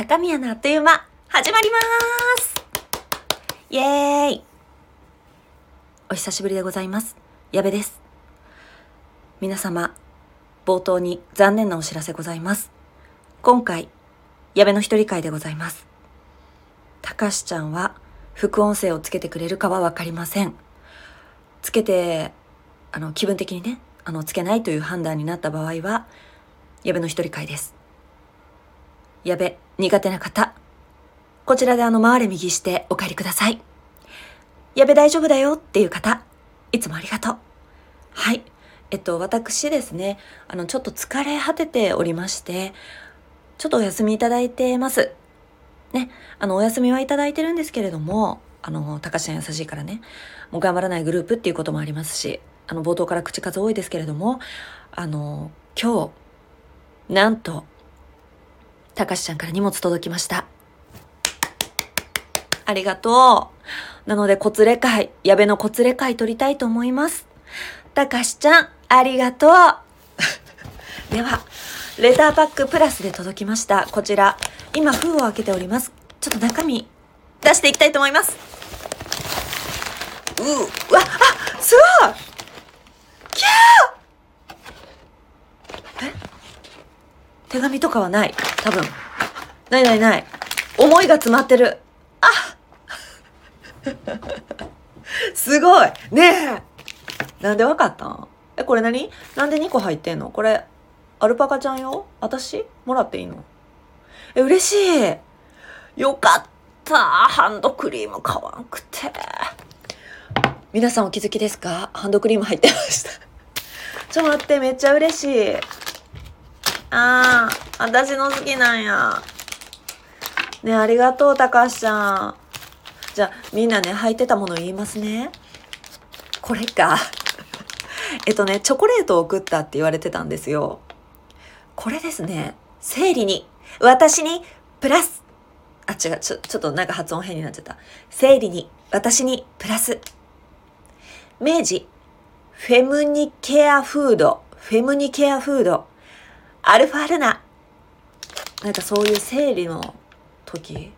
高宮のあっという間、始まりますイエーイお久しぶりでございます。矢部です。皆様、冒頭に残念なお知らせございます。今回、矢部の一人会でございます。たかしちゃんは、副音声をつけてくれるかはわかりません。つけて、あの、気分的にね、あの、つけないという判断になった場合は、矢部の一人会です。矢部、苦手な方、こちらであの、回れ右してお帰りください。矢部大丈夫だよっていう方、いつもありがとう。はい。えっと、私ですね、あの、ちょっと疲れ果てておりまして、ちょっとお休みいただいてます。ね、あの、お休みはいただいてるんですけれども、あの、高橋さん優しいからね、もう頑張らないグループっていうこともありますし、あの、冒頭から口数多いですけれども、あの、今日、なんと、たかしちゃんから荷物届きました。ありがとう。なので、コツレ会、矢部のコツレ会取りたいと思います。たかしちゃん、ありがとう。では、レターパックプラスで届きました。こちら、今封を開けております。ちょっと中身、出していきたいと思います。う、うわ、あ、すごいキャーえ？手紙とかはない。多分。ないないない。思いが詰まってる。あ すごいねえなんでわかったん？え、これ何？なんで2個入ってんの？これ、アルパカちゃんよ私？もらっていいの？え、嬉しいよかったハンドクリーム買わんくて。皆さんお気づきですか？ハンドクリーム入ってました。ちょっと待って、めっちゃ嬉しい。ああ、私の好きなんや。ねありがとう、高橋ちゃん。じゃあ、みんなね、履いてたもの言いますね。これか。えっとね、チョコレートを送ったって言われてたんですよ。これですね、生理に、私に、プラス。あ、違う、ちょ、ちょっとなんか発音変になっちゃった。生理に、私に、プラス。明治、フェムニケアフード、フェムニケアフード、アルファルナ。なんかそういう生理の時、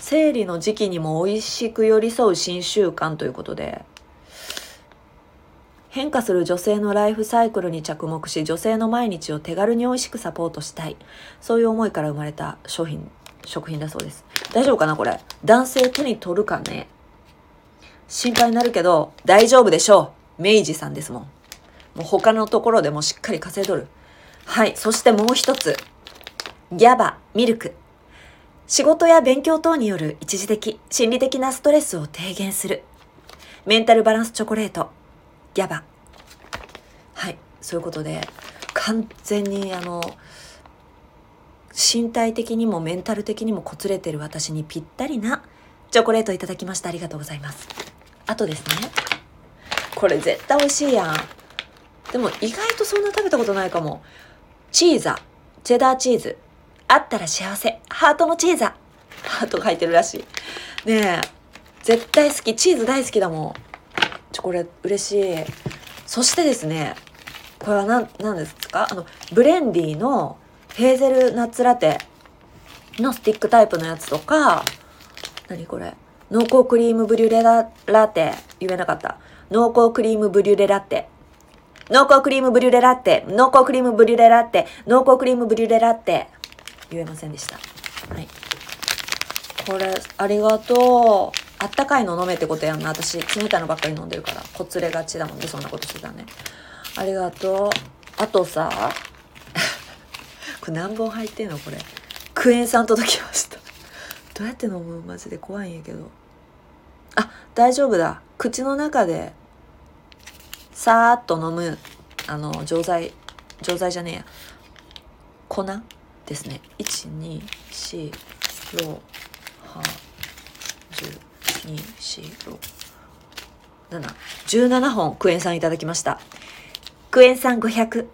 生理の時期にも美味しく寄り添う新習慣ということで、変化する女性のライフサイクルに着目し、女性の毎日を手軽に美味しくサポートしたい。そういう思いから生まれた商品、食品だそうです。大丈夫かなこれ？男性手に取るかね？心配になるけど、大丈夫でしょう。明治さんですもん。もう他のところでもしっかり稼いどる。はい。そしてもう一つ。ギャバ、ミルク。仕事や勉強等による一時的、心理的なストレスを低減する。メンタルバランスチョコレート。ギャバ。はい。そういうことで、完全にあの、身体的にもメンタル的にもこつれてる私にぴったりなチョコレートいただきました。ありがとうございます。あとですね。これ絶対美味しいやん。でも意外とそんな食べたことないかも。チーザ。チェダーチーズ。あったら幸せ。ハートのチーザ。ハートが入ってるらしい。ねえ。絶対好き。チーズ大好きだもん。ちょ、これ嬉しい。そしてですね。これは何、何ですか？あの、ブレンディのヘーゼルナッツラテのスティックタイプのやつとか、何これ？濃厚クリームブリュレララテ。言えなかった。濃厚クリームブリュレラテ。濃厚クリームブリュレラッテ。濃厚クリームブリュレラッテ。濃厚クリームブリュレラッテ。言えませんでした。はい。これ、ありがとう。あったかいの飲めってことやんな。私、冷たいのばっかり飲んでるから。こつれがちだもんね。そんなことしてたね。ありがとう。あとさ、これ何本入ってんのこれ。クエン酸届きました。どうやって飲む？マジで怖いんやけど。あ、大丈夫だ。口の中で、さーっと飲む、あの、錠剤、錠剤じゃねえや。粉ですね。1、2、4、6、8、10、2、4、6、7、17本クエン酸いただきました。クエン酸500。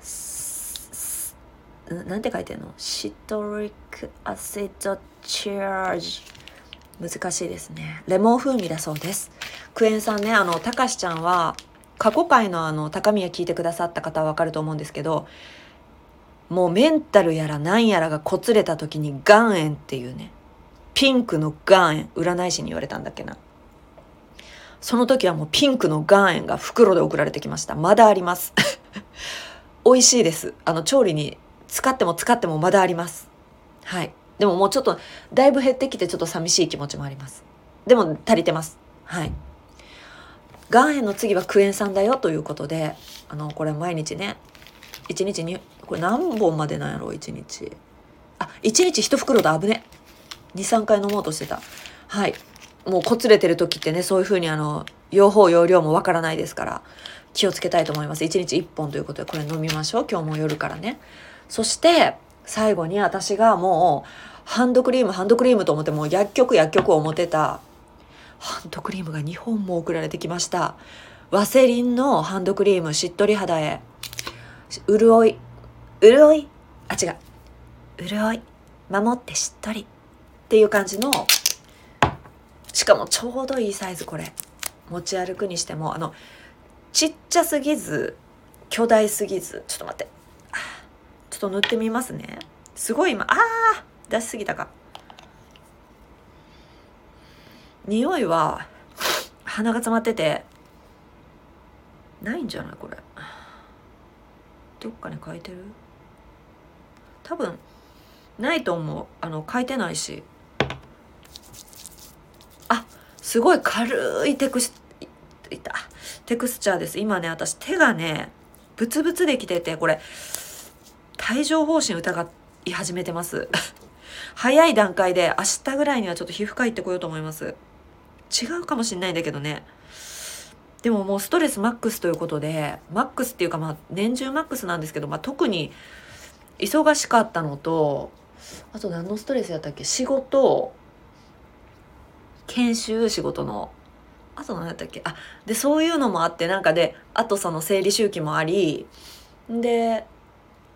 すんなんて書いてんの？シトリックアシドチャージ。難しいですね。レモン風味だそうです。クエン酸ね、あの、たかしちゃんは、過去回のあの、高宮聞いてくださった方はわかると思うんですけど、もうメンタルやらなんやらがこつれた時に岩塩っていうね、ピンクの岩塩、占い師に言われたんだっけな。その時はもうピンクの岩塩が袋で送られてきました。まだあります。美味しいです。あの、調理に使っても使ってもまだあります。はい。でももうちょっと、だいぶ減ってきてちょっと寂しい気持ちもあります。でも足りてます。はい。岩塩の次はクエン酸だよということで、あの、これ毎日ね、1日にこれ何本までなんやろ1日。あ1日1袋だ危ね。23回飲もうとしてた。はい。もうこつれてる時ってねそういう風にあの用法用量もわからないですから気をつけたいと思います。1日1本ということでこれ飲みましょう。今日も夜からね。そして最後に私がもうハンドクリームハンドクリームと思ってもう薬局薬局を持ってた。ハンドクリームが2本も送られてきました。ワセリンのハンドクリームしっとり肌へ。潤い潤いあ違う。潤い守ってしっとりっていう感じの。しかもちょうどいいサイズこれ。持ち歩くにしてもあのちっちゃすぎず巨大すぎず。ちょっと待って。っと塗ってみますね。すごい今あー出しすぎたか。匂いは鼻が詰まっててないんじゃないこれ。どっかに書いてる？多分ないと思う。あの書いてないし。あすごい軽いテクスいた。テクスチャーです。今ね私手がねブツブツできててこれ。帯状疱疹疑い始めてます。早い段階で明日ぐらいにはちょっと皮膚科行ってこようと思います。違うかもしんないんだけどね。でももうストレスマックスということでマックスっていうかまあ年中マックスなんですけど、まあ、特に忙しかったのとあと何のストレスやったっけ？仕事研修仕事のあと何やったっけ？あでそういうのもあってなんかであとその生理周期もありで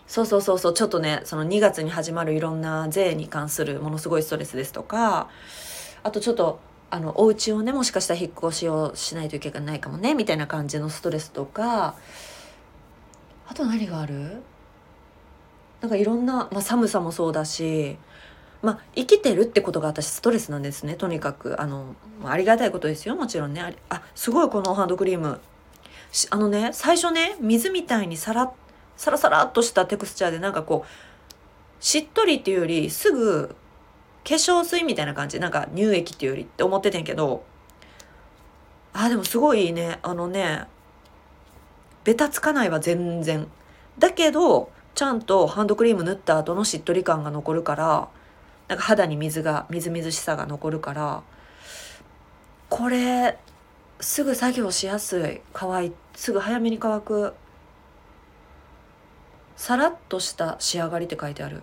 そうそうそうそうちょっとねその2月に始まるいろんな税に関するものすごいストレスですとかあとちょっとあのお家をねもしかしたら引っ越しをしないといけないかもねみたいな感じのストレスとかあと何がある？なんかいろんな、まあ、寒さもそうだしまあ生きてるってことが私ストレスなんですねとにかく。あのありがたいことですよもちろんね。あすごいこのハンドクリーム。あのね最初ね水みたいにサラサラサラっとしたテクスチャーでなんかこうしっとりっていうよりすぐ化粧水みたいな感じ。なんか乳液っていうよりって思っててんけど。あでもすごいね。あのねベタつかないわ全然。だけどちゃんとハンドクリーム塗った後のしっとり感が残るからなんか肌に水がみずみずしさが残るからこれすぐ作業しやすい。乾い。すぐ早めに乾く。さらっとした仕上がりって書いてある。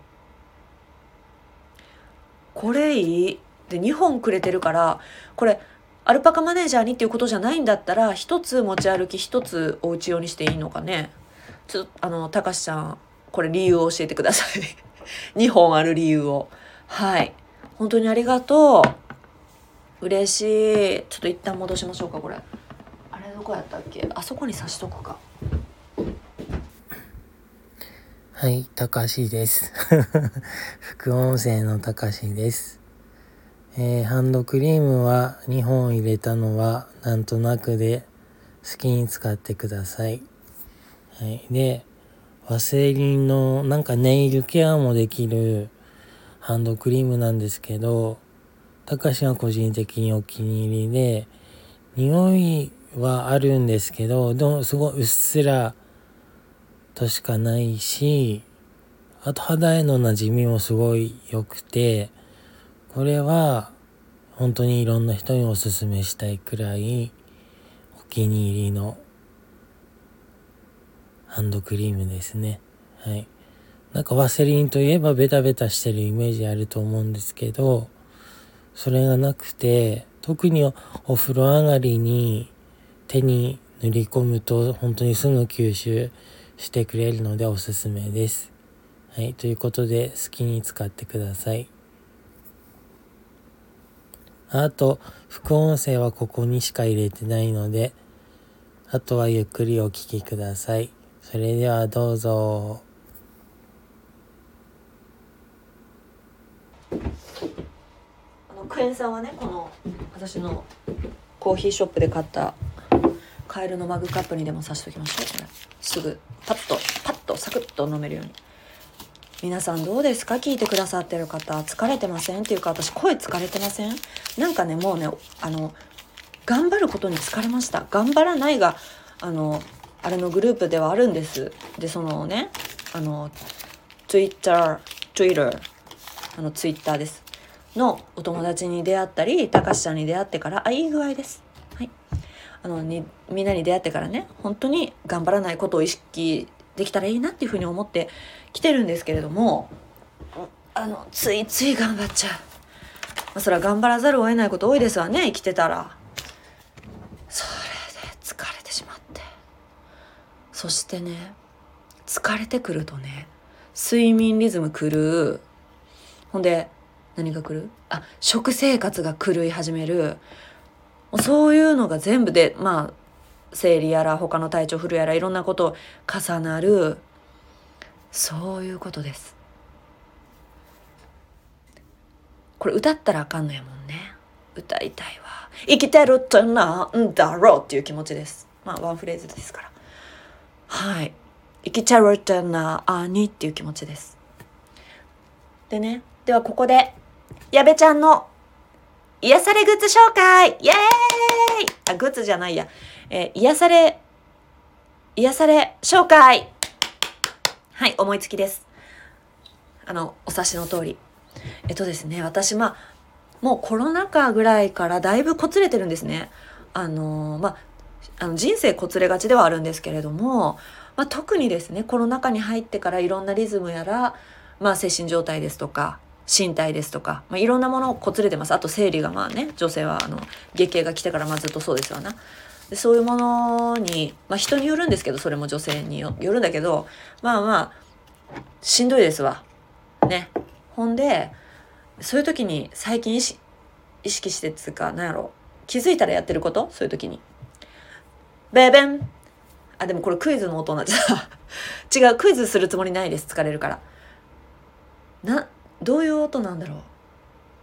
これいい？で2本くれてるからこれアルパカマネージャーにっていうことじゃないんだったら1つ持ち歩き1つお家用にしていいのかね。ちょっとあのたかしちゃんこれ理由を教えてください。2本ある理由を。はい。本当にありがとう。嬉しい。ちょっと一旦戻しましょうかこれ。あれどこやったっけ？あそこに刺しとくか。はい、たかしです。副音声のたかしです。えー、ハンドクリームは2本入れたのはなんとなくで好きに使ってください。はい。で、ワセリンのなんかネイルケアもできるハンドクリームなんですけど、たかしは個人的にお気に入りで、匂いはあるんですけど、どすごいうっすらとしかないし、あと肌への馴染みもすごい良くて、これは本当にいろんな人におすすめしたいくらいお気に入りのハンドクリームですね。はい。なんかワセリンといえばベタベタしてるイメージあると思うんですけど、それがなくて、特にお風呂上がりに手に塗り込むと本当にすぐ吸収してくれるのでおすすめです。はい、ということで好きに使ってください。あと、副音声はここにしか入れてないので、あとはゆっくりお聞きください。それではどうぞ。あのクエン酸はねこの私のコーヒーショップで買ったカエルのマグカップにでもさしときましょう。これすぐパッとパッとサクッと飲めるように。皆さんどうですか？聞いてくださってる方疲れてませんっていうか私声疲れてませんなんかねもうねあの頑張ることに疲れました。頑張らないがあのあれのグループではあるんですでそのねあの Twitter Twitter あの Twitter です。のお友達に出会ったりたかしちゃんに出会ってからあいい具合ですあのにみんなに出会ってからね本当に頑張らないことを意識できたらいいなっていうふうに思って来てるんですけれどもあのついつい頑張っちゃう、まあ、それは頑張らざるを得ないこと多いですわね生きてたら。それで疲れてしまって。そしてね疲れてくるとね睡眠リズム狂う。ほんで何が来るあ食生活が狂い始める。そういうのが全部でまあ生理やら他の体調不良やらいろんなこと重なるそういうことです。これ歌ったらあかんのやもんね。歌いたいわ。生きてるってなんだろうっていう気持ちです。まあワンフレーズですから。はい。生きてるってなあにっていう気持ちです。でね。ではここで矢部ちゃんの癒されグッズ紹介!イエーイ!あグッズじゃないや。えー、癒され癒され紹介!はい思いつきです。あのお察しの通り。えっとですね私まあもうコロナ禍ぐらいからだいぶこつれてるんですね。あのまああの人生こつれがちではあるんですけれども、まあ、特にですねコロナ禍に入ってからいろんなリズムやら、まあ、精神状態ですとか身体ですとか、まあ、いろんなものをこつれてます。あと生理がまあね女性はあの月経が来てからまあずっとそうですわな。でそういうものに、まあ、人によるんですけどそれも女性によるんだけどまあまあしんどいですわ。ね。ほんでそういう時に最近意識意識してっつうかなんやろ。気づいたらやってること？そういう時に。ベベン。あでもこれクイズの音になっちゃった 違う。クイズするつもりないです。疲れるから。などういう音なんだろう？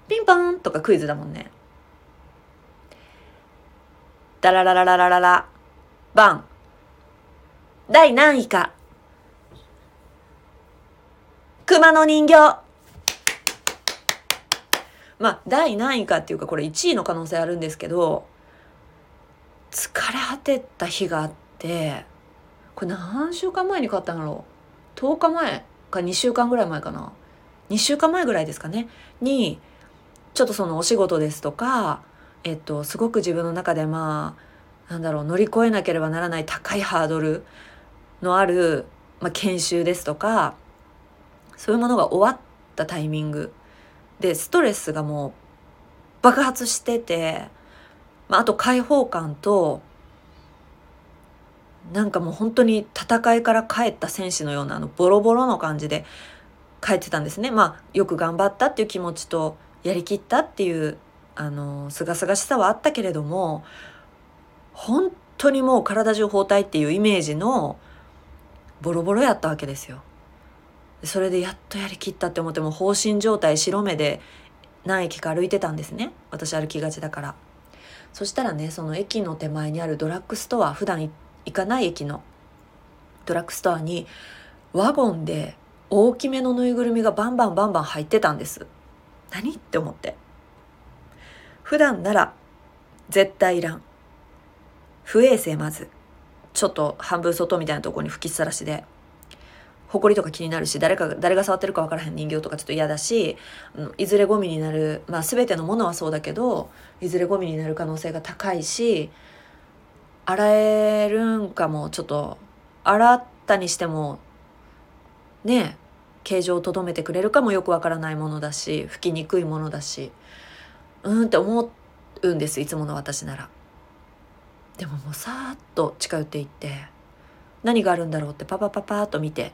ピンポンとかクイズだもんね。ダラララララララ。バン。第何位か。熊の人形。まあ第何位かっていうかこれ1位の可能性あるんですけど疲れ果てた日があってこれ何週間前に買ったんだろう？10日前か2週間ぐらい前かな。2週間前ぐらいですかね。にちょっとそのお仕事ですとかえっとすごく自分の中でまあなんだろう乗り越えなければならない高いハードルのある、まあ、研修ですとかそういうものが終わったタイミングでストレスがもう爆発してて、まあ、あと解放感となんかもう本当に戦いから帰った戦士のようなあのボロボロの感じで帰ってたんですね。まあよく頑張ったっていう気持ちとやりきったっていうあのすがすがしさはあったけれども本当にもう体中包帯っていうイメージのボロボロやったわけですよ。それでやっとやりきったって思っても放心状態白目で何駅か歩いてたんですね私歩きがちだからそしたらねその駅の手前にあるドラッグストア普段行かない駅のドラッグストアにワゴンで大きめのぬいぐるみがバンバンバンバン入ってたんです。何？って思って。普段なら絶対いらん。不衛生まず。ちょっと半分外みたいなとこに吹きさらしで。埃とか気になるし誰か誰が触ってるか分からへん人形とかちょっと嫌だしいずれゴミになるまあ全てのものはそうだけどいずれゴミになる可能性が高いし洗えるんかもちょっと洗ったにしてもね形状をとどめてくれるかもよくわからないものだし拭きにくいものだしうんって思うんですいつもの私なら。でももうさーっと近寄っていって何があるんだろうってパパパパーっと見て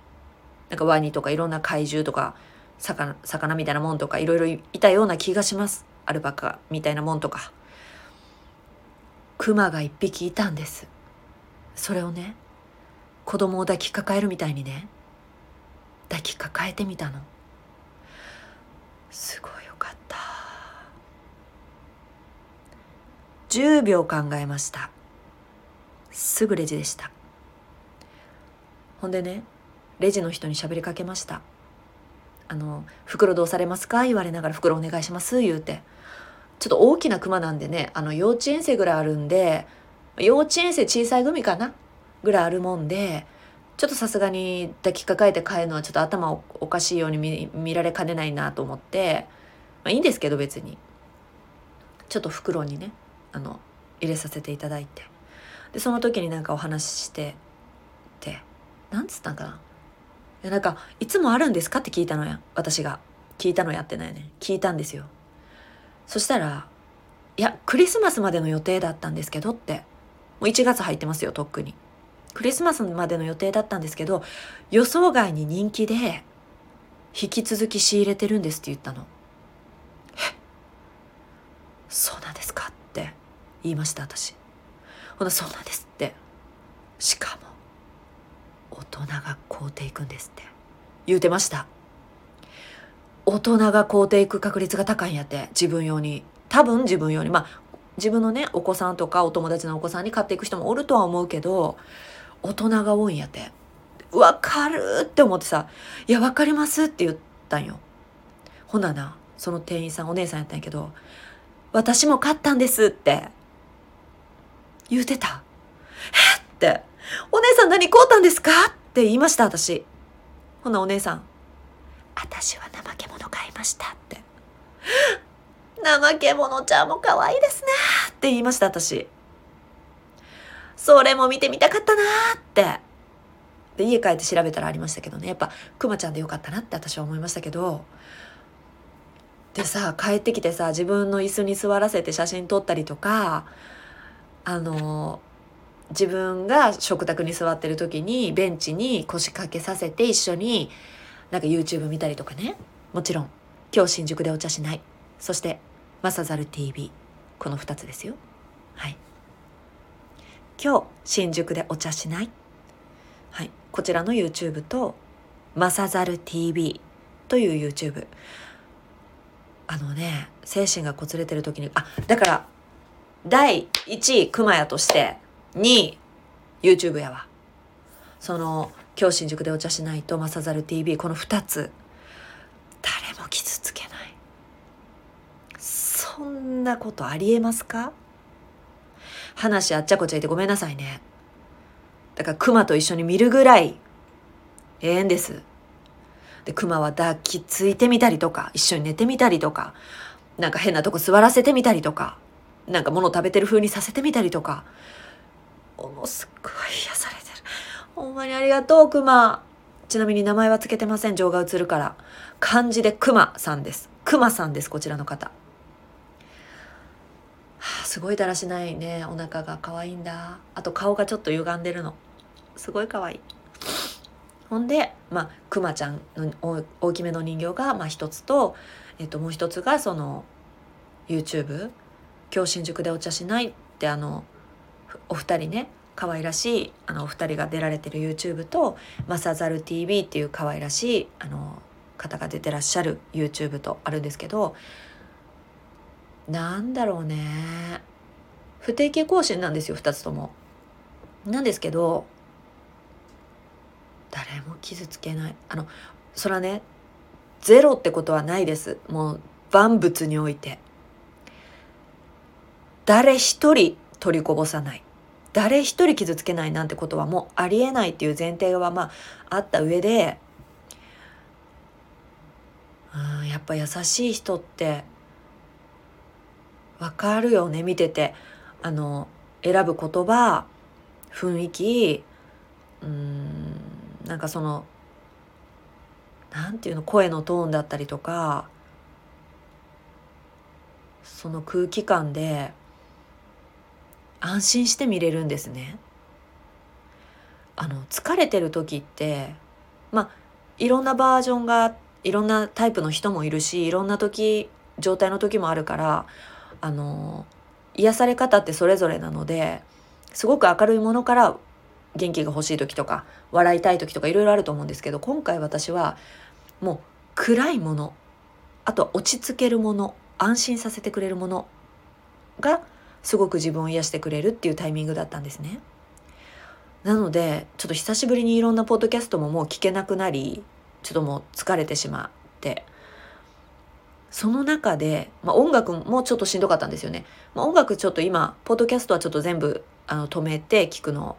なんかワニとかいろんな怪獣とか魚魚みたいなもんとかいろいろいたような気がします。アルパカみたいなもんとか。クマが一匹いたんです。それをね子供を抱きかかえるみたいにね抱きかかえてみたの。すごいよかった。10秒考えました。すぐレジでした。ほんでねレジの人に喋りかけました。あの「袋どうされますか?」言われながら「袋お願いします」言うて。ちょっと大きなクマなんでねあの幼稚園生ぐらいあるんで幼稚園生小さい組かな？ぐらいあるもんでちょっとさすがに抱きかかえて帰るのはちょっと頭おかしいように見られかねないなと思って、まあ、いいんですけど別に。ちょっと袋にねあの入れさせていただいて。でその時になんかお話ししてってなんつったんかな。いやなんかいつもあるんですかって聞いたのや私が。聞いたのやってないね。聞いたんですよ。そしたら「いやクリスマスまでの予定だったんですけど」ってもう1月入ってますよとっくに。クリスマスまでの予定だったんですけど予想外に人気で引き続き仕入れてるんですって言ったの。え？そうなんですかって言いました私。ほなそうなんですって。しかも大人が買うていくんですって。言うてました。大人が買うていく確率が高いんやって自分用に。多分自分用に。まあ自分のねお子さんとかお友達のお子さんに買っていく人もおるとは思うけど大人が多いんやってわかるって思ってさ「いやわかります」って言ったんよほななその店員さんお姉さんやったんやけど「私も買ったんです」って言うてたえってお姉さん何買うたんですかって言いました、私。ほなお姉さん、私は怠け者買いましたって。怠け者ちゃんも可愛いですねって言いました、私。それも見てみたかったなって。で、家帰って調べたらありましたけどね。やっぱ、くまちゃんでよかったなって私は思いましたけど。でさ、帰ってきてさ、自分の椅子に座らせて写真撮ったりとか、あの自分が食卓に座ってる時にベンチに腰掛けさせて一緒になんか YouTube 見たりとかねもちろん今日新宿でお茶しないそしてマサザル TV この2つですよはい今日新宿でお茶しない？はい。こちらの YouTube とマサザル TV という YouTube あのね精神がこつれてる時にあだから第1位熊谷として2位 YouTube やわ。その今日新宿でお茶しないとマサザル TV この2つ。誰も傷つけない。そんなことありえますか？話あっちゃこっちゃいてごめんなさいね。だからクマと一緒に見るぐらいええんです。でクマは抱きついてみたりとか一緒に寝てみたりとかなんか変なとこ座らせてみたりとかなんか物食べてる風にさせてみたりとかもうすごい癒されてる。ほんまにありがとうクマちなみに名前は付けてません。情が映るから。漢字でクマさんです。クマさんですこちらの方。はあ、すごいだらしないね。お腹が可愛いんだ。あと顔がちょっと歪んでるの。すごい可愛い。ほんでまあクマちゃんの大きめの人形がまあ一つと,、えっともう一つがその YouTube「今日新宿でお茶しない」ってあのお二人ね可愛らしいあのお二人が出られてる YouTube と「マサザル TV」っていう可愛らしいあの方が出てらっしゃる YouTube とあるんですけどなんだろうね。不定期更新なんですよ2つとも。なんですけど誰も傷つけない。あのそれはねゼロってことはないです。もう万物において。誰一人取りこぼさない。誰一人傷つけないなんてことはもうありえないっていう前提はまああった上でうんやっぱ優しい人ってわかるよね見ててあの選ぶ言葉雰囲気うんなんかそのなんていうの声のトーンだったりとかその空気感で安心して見れるんですね。あの疲れてる時ってまあいろんなバージョンがいろんなタイプの人もいるしいろんな時状態の時もあるからあの癒され方ってそれぞれなのですごく明るいものから元気が欲しい時とか笑いたい時とかいろいろあると思うんですけど今回私はもう暗いものあと落ち着けるもの安心させてくれるものがすごく自分を癒してくれるっていうタイミングだったんですね。なのでちょっと久しぶりにいろんなポッドキャストももう聞けなくなりちょっともう疲れてしまってその中で、まあ、音楽もちょっとしんどかったんですよね。まあ、音楽ちょっと今ポッドキャストはちょっと全部あの止めて聞くの。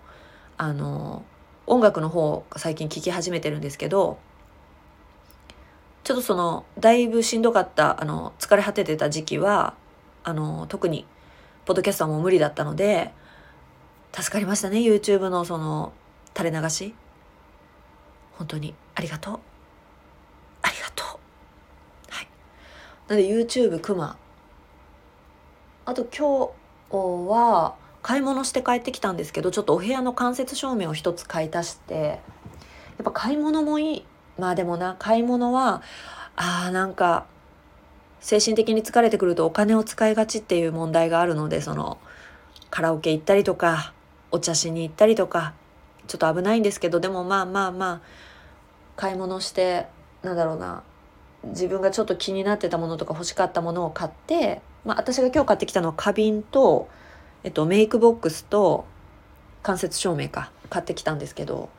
あの音楽の方最近聞き始めてるんですけどちょっとそのだいぶしんどかったあの疲れ果ててた時期はあの特にポッドキャストはもう無理だったので助かりましたね YouTube のその垂れ流し。本当にありがとう。ありがとう。なので YouTube クマ。あと今日は買い物して帰ってきたんですけどちょっとお部屋の間接照明を一つ買い足して。やっぱ買い物もいい。まあでもな買い物はあーなんか精神的に疲れてくるとお金を使いがちっていう問題があるのでそのカラオケ行ったりとかお茶しに行ったりとかちょっと危ないんですけどでもまあまあまあ買い物してなんだろうな自分がちょっと気になってたものとか欲しかったものを買って、まあ、私が今日買ってきたのは花瓶とえっと、メイクボックスと間接照明か買ってきたんですけど、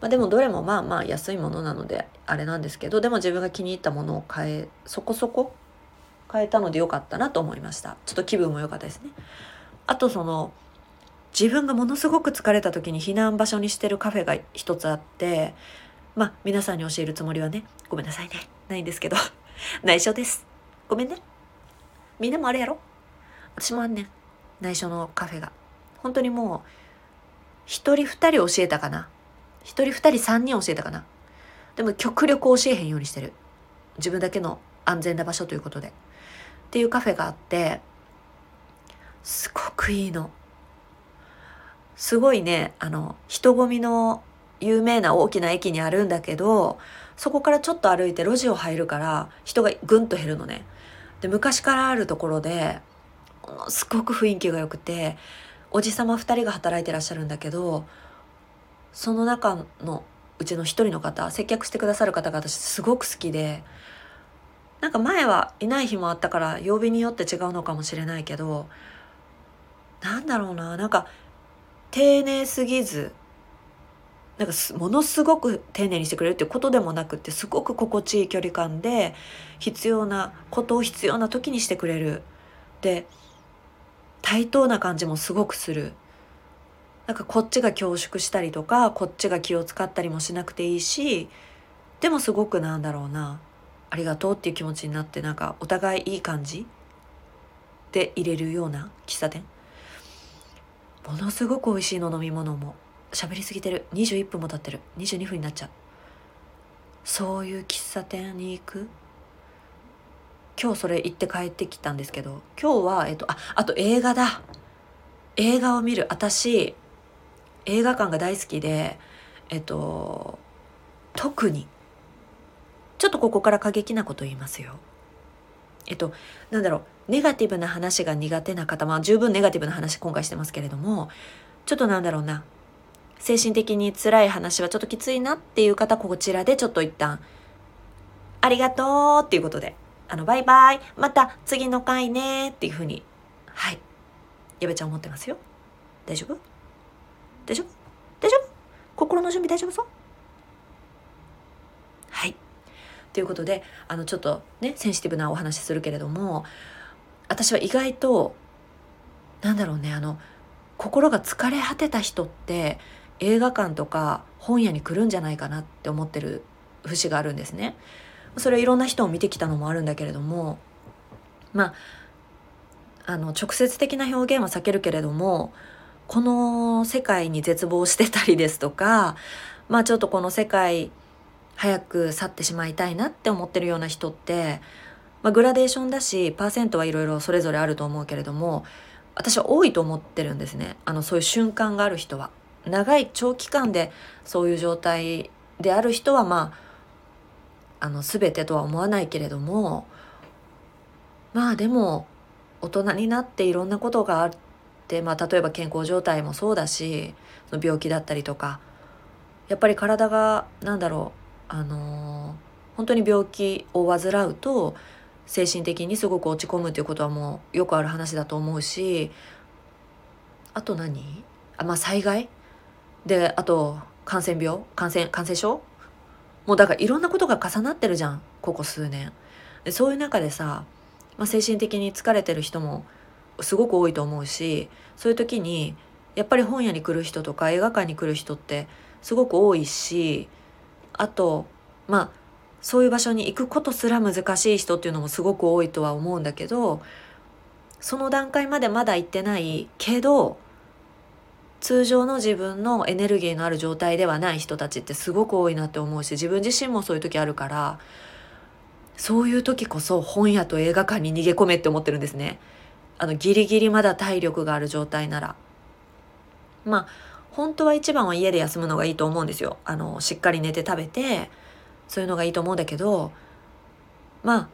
まあ、でもどれもまあまあ安いものなのであれなんですけどでも自分が気に入ったものを買えそこそこ買えたのでよかったなと思いました。ちょっと気分も良かったですね。あとその自分がものすごく疲れた時に避難場所にしてるカフェが一つあってまあ皆さんに教えるつもりはねごめんなさいね。ないんですけど。内緒です。ごめんね。みんなもあれやろ。私もあんねん。内緒のカフェが。本当にもう一人二人教えたかな。一人二人三人教えたかな。でも極力教えへんようにしてる。自分だけの安全な場所ということで。っていうカフェがあってすごくいいの。すごいねあの人混みの有名な大きな駅にあるんだけどそこからちょっと歩いて路地を入るから人がぐんと減るのね。で昔からあるところでものすごく雰囲気が良くておじさま2人が働いてらっしゃるんだけどその中のうちの1人の方接客してくださる方が私すごく好きでなんか前はいない日もあったから曜日によって違うのかもしれないけどなんだろうななんか丁寧すぎずなんかものすごく丁寧にしてくれるっていうことでもなくってすごく心地いい距離感で必要なことを必要な時にしてくれる。で対等な感じもすごくする。なんかこっちが恐縮したりとかこっちが気を使ったりもしなくていいしでもすごくなんだろうなありがとうっていう気持ちになってなんかお互いいい感じで入れるような喫茶店。ものすごく美味しいの飲み物も喋りすぎてる。21分も経ってる。22分になっちゃう。そういう喫茶店に行く？今日それ行って帰ってきたんですけど今日はえっとああと映画だ。映画を見る。私映画館が大好きでえっと特にちょっとここから過激なこと言いますよ。えっとなんだろう。ネガティブな話が苦手な方まあ十分ネガティブな話今回してますけれどもちょっとなんだろうな。精神的に辛い話はちょっときついなっていう方こちらでちょっと一旦ありがとうっていうことであのバイバイまた次の回ねっていうふうにはい。やべちゃん思ってますよ。大丈夫？大丈夫？大丈夫？心の準備大丈夫そう？はい。ということであのちょっとねセンシティブなお話するけれども私は意外となんだろうねあの心が疲れ果てた人って映画館とか本屋に来るんじゃないかなって思ってる節があるんですね。それはいろんな人を見てきたのもあるんだけれどもまああの直接的な表現は避けるけれどもこの世界に絶望してたりですとかまあちょっとこの世界早く去ってしまいたいなって思ってるような人って、まあ、グラデーションだしパーセントはいろいろそれぞれあると思うけれども私は多いと思ってるんですねあのそういう瞬間がある人は。長い長期間でそういう状態である人はまああの全てとは思わないけれどもまあでも大人になっていろんなことがあって、まあ、例えば健康状態もそうだしの病気だったりとかやっぱり体がなんだろうあのー本当に病気を患うと精神的にすごく落ち込むっていうことはもうよくある話だと思うしあと何？あまあ災害？であと感染病？感染感染症？もうだからいろんなことが重なってるじゃんここ数年。でそういう中でさ、まあ、精神的に疲れてる人もすごく多いと思うしそういう時にやっぱり本屋に来る人とか映画館に来る人ってすごく多いしあとまあそういう場所に行くことすら難しい人っていうのもすごく多いとは思うんだけどその段階までまだ行ってないけど通常の自分のエネルギーのある状態ではない人たちってすごく多いなって思うし自分自身もそういう時あるからそういう時こそ本屋と映画館に逃げ込めって思ってるんですね。あのギリギリまだ体力がある状態なら。まあ本当は一番は家で休むのがいいと思うんですよ。あのしっかり寝て食べてそういうのがいいと思うんだけどまあ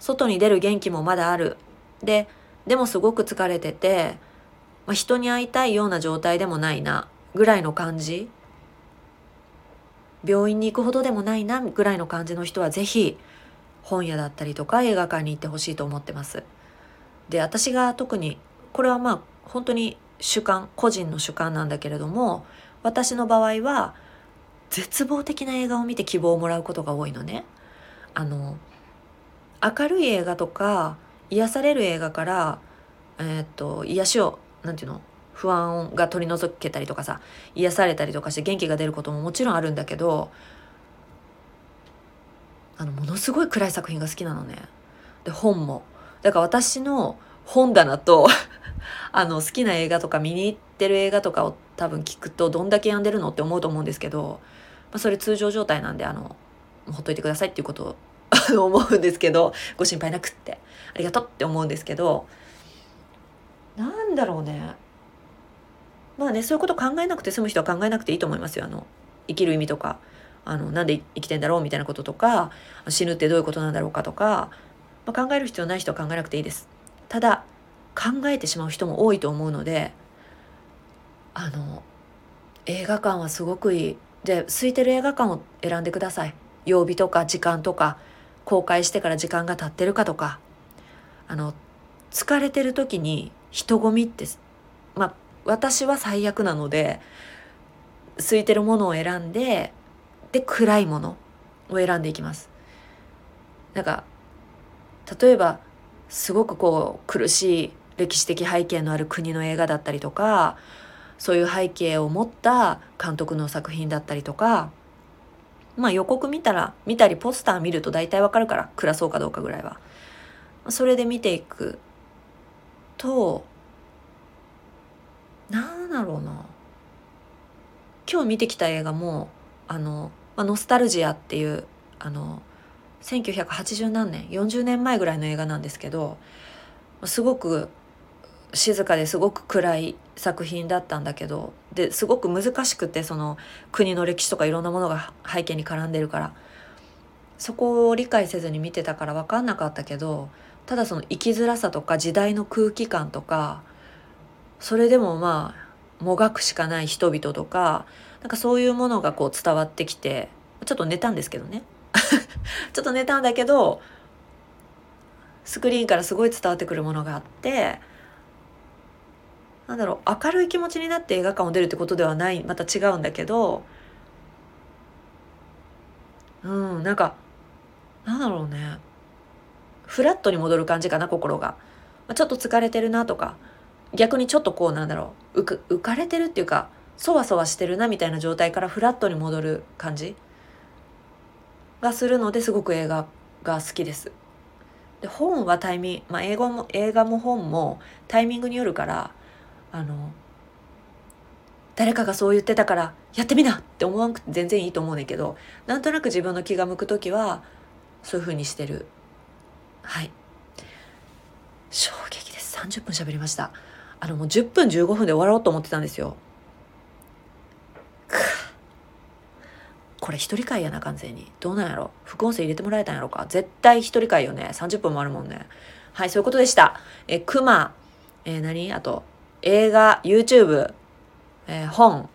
外に出る元気もまだある。ででもすごく疲れててまあ、人に会いたいような状態でもないなぐらいの感じ病院に行くほどでもないなぐらいの感じの人は是非本屋だったりとか映画館に行ってほしいと思ってます。で私が特にこれはまあ本当に主観個人の主観なんだけれども私の場合は絶望的な映画を見て希望をもらうことが多いのね。あの明るい映画とか癒される映画から、えー、っと癒しを何て言うの？不安が取り除けたりとかさ癒されたりとかして元気が出ることももちろんあるんだけどあのものすごい暗い作品が好きなのね。で本も。だから私の本棚と あの好きな映画とか見に行ってる映画とかを多分聞くとどんだけ病んでるのって思うと思うんですけど、まあ、それ通常状態なんであのほっといてくださいっていうことを 思うんですけどご心配なくってありがとうって思うんですけどなんだろうね。まあねそういうこと考えなくて済む人は考えなくていいと思いますよ。あの生きる意味とか。あのなんで生きてんだろうみたいなこととか。死ぬってどういうことなんだろうかとか、まあ、考える必要ない人は考えなくていいです。ただ考えてしまう人も多いと思うので。あの映画館はすごくいい。で空いてる映画館を選んでください。曜日とか時間とか。公開してから時間が経ってるかとか。あの疲れてる時に人混みってまあ私は最悪なので空いてるものを選んでで暗いものを選んでいきます。なんか例えばすごくこう苦しい歴史的背景のある国の映画だったりとかそういう背景を持った監督の作品だったりとかまあ予告見たら見たりポスター見ると大体わかるから暗そうかどうかぐらいはそれで見ていくとなんだろうな。今日見てきた映画もあの、ま、ノスタルジアっていうあの1980何年40年前ぐらいの映画なんですけどすごく静かですごく暗い作品だったんだけどですごく難しくてその国の歴史とかいろんなものが背景に絡んでるから。そこを理解せずに見てたから分かんなかったけどただその生きづらさとか時代の空気感とかそれでもまあもがくしかない人々とかなんかそういうものがこう伝わってきてちょっと寝たんですけどね。ちょっと寝たんだけどスクリーンからすごい伝わってくるものがあってなんだろう明るい気持ちになって映画館を出るってことではないまた違うんだけどうんなんかなんだろうね。フラットに戻る感じかな心が。ちょっと疲れてるなとか。逆にちょっとこうなんだろう。浮かれてるっていうかそわそわしてるなみたいな状態からフラットに戻る感じがするのですごく映画が好きです。で本はタイミング、まあ、英語も映画も本もタイミングによるからあの誰かがそう言ってたからやってみなって思わなくて全然いいと思うねんけどなんとなく自分の気が向く時はそういう風にしてる。はい。衝撃です。30分喋りました。あのもう10分15分で終わろうと思ってたんですよ。これ一人会やな完全に。どうなんやろ。副音声入れてもらえたんやろか。絶対一人会よね。30分もあるもんね。はいそういうことでした。えクマ。えー、何？あと映画 YouTube えー、本。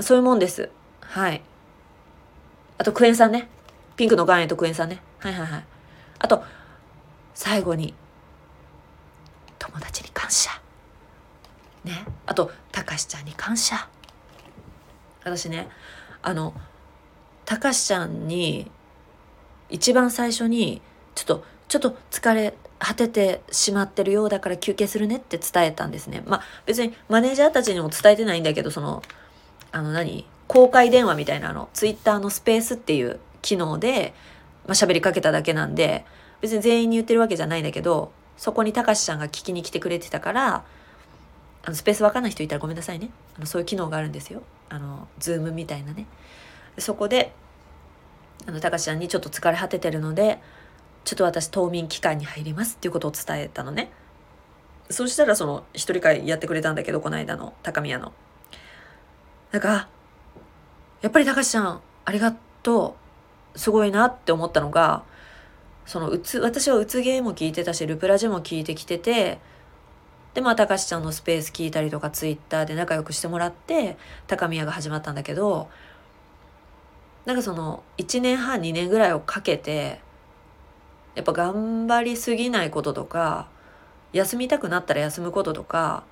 そういうもんです。はい。あとクエン酸ね。ピンクの岩塩とクエン酸ね。はいはいはい。あと最後に友達に感謝。ね。あとたかしちゃんに感謝。私ねあのたかしちゃんに一番最初にちょっとちょっと疲れ果ててしまってるようだから休憩するねって伝えたんですね。まあ別にマネージャーたちにも伝えてないんだけどそのあの何？公開電話みたいなの。ツイッターのスペースっていう機能で、まあ、喋りかけただけなんで別に全員に言ってるわけじゃないんだけどそこにたかしちゃんが聞きに来てくれてたからあのスペースわかんない人いたらごめんなさいね。あのそういう機能があるんですよ。あのズームみたいなね。そこであのたかしちゃんにちょっと疲れ果ててるのでちょっと私冬眠期間に入ります。っていうことを伝えたのね。そしたらその一人会やってくれたんだけどこの間の高宮の。なんかやっぱりたかしちゃんありがとう。すごいなって思ったのがそのうつ私はうつゲーも聞いてたしルプラジも聞いてきててでまあたかしちゃんのスペース聞いたりとかツイッターで仲良くしてもらって高宮が始まったんだけどなんかその1年半2年ぐらいをかけてやっぱ頑張りすぎないこととか休みたくなったら休むこととか、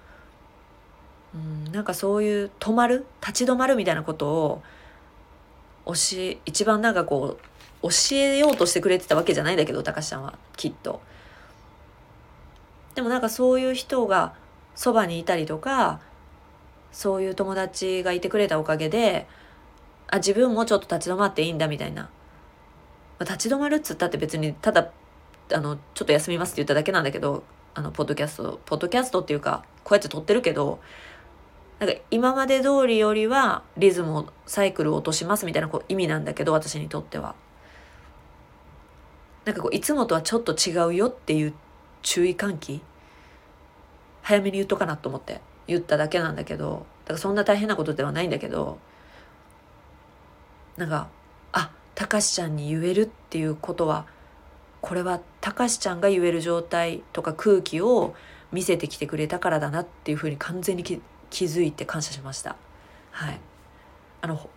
うん、なんかそういう止まる立ち止まるみたいなことを教え一番なんかこう教えようとしてくれてたわけじゃないんだけど高橋ちゃんはきっと。でもなんかそういう人がそばにいたりとかそういう友達がいてくれたおかげであ自分もちょっと立ち止まっていいんだみたいな、ま、立ち止まるっつったって別にただあのちょっと休みますって言っただけなんだけどあのポッドキャストポッドキャストっていうかこうやって撮ってるけどなんか今まで通りよりはリズムをサイクルを落としますみたいなこう意味なんだけど私にとっては。なんかこういつもとはちょっと違うよっていう注意喚起？早めに言っとかなと思って。言っただけなんだけどだからそんな大変なことではないんだけどなんかあたかしちゃんに言えるっていうことはこれはたかしちゃんが言える状態とか空気を見せてきてくれたからだなっていうふうに完全に気づいて感謝しました。はい。あの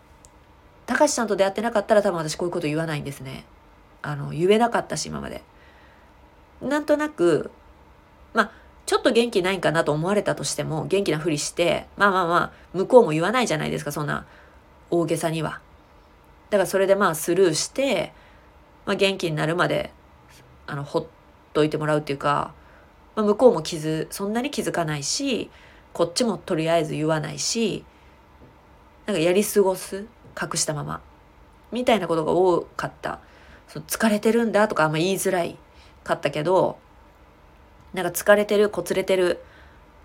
たかしちゃんと出会ってなかったら多分私こういうこと言わないんですね。あの言えなかったし今まで。なんとなくまあちょっと元気ないんかなと思われたとしても元気なふりしてまあまあまあ向こうも言わないじゃないですかそんな大げさには。だからそれでまあスルーして、まあ、元気になるまであのほっといてもらうっていうか、まあ、向こうも気づそんなに気づかないしこっちもとりあえず言わないしなんかやり過ごす隠したままみたいなことが多かった。その疲れてるんだとかあんま言いづらいかったけどなんか疲れてるこつれてる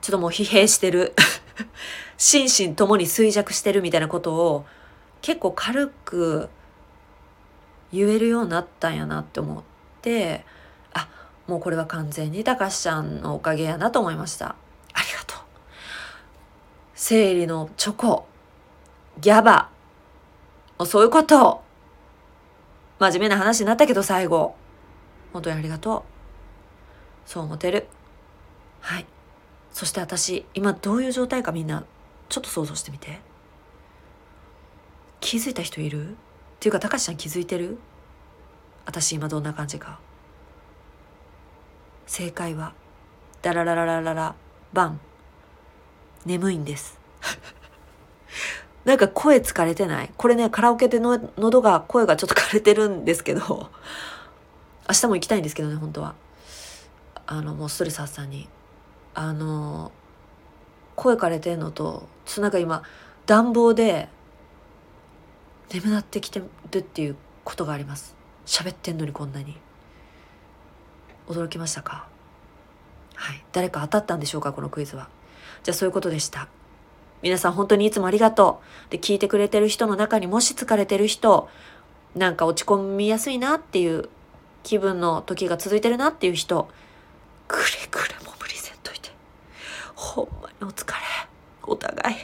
ちょっともう疲弊してる 心身ともに衰弱してるみたいなことを結構軽く言えるようになったんやなって思ってあもうこれは完全にたかしちゃんのおかげやなと思いました。ありがとう。生理のチョコギャバそういうこと真面目な話になったけど最後。本当にありがとう。そう思ってる。はい。そして私今どういう状態かみんなちょっと想像してみて。気づいた人いる？っていうかたかしちゃん気づいてる？私今どんな感じか。正解はダララララララバン。眠いんです。なんか声疲れてない？これねカラオケでの喉が声がちょっと枯れてるんですけど。明日も行きたいんですけどね本当は。あのもうストレス発散に。あの声枯れてんのとつなんか今暖房で眠なってきてるっていうことがあります。喋ってんのにこんなに。驚きましたか？はい。誰か当たったんでしょうかこのクイズは。じゃあそういうことでした。皆さん本当にいつもありがとう。で聞いてくれてる人の中にもし疲れてる人なんか落ち込みやすいなっていう気分の時が続いてるなっていう人くれくれも無理せんといて。ほんまにお疲れ。お互い。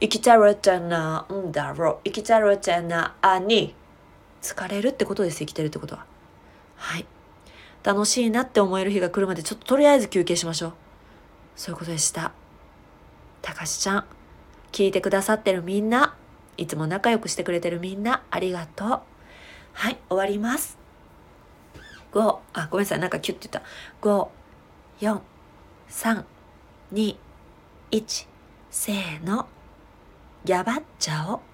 生きちゃろちゃなんだろ生きちゃろちゃなあに疲れるってことです生きてるってことは。はい。楽しいなって思える日が来るまでちょっととりあえず休憩しましょう。そういうことでした。たかしちゃん、聞いてくださってるみんな、いつも仲良くしてくれてるみんな、ありがとう。はい、終わります。5、あ、ごめんなさい、なんかキュッて言った。5、4、3、2、1、せーの、ギャバっちゃお。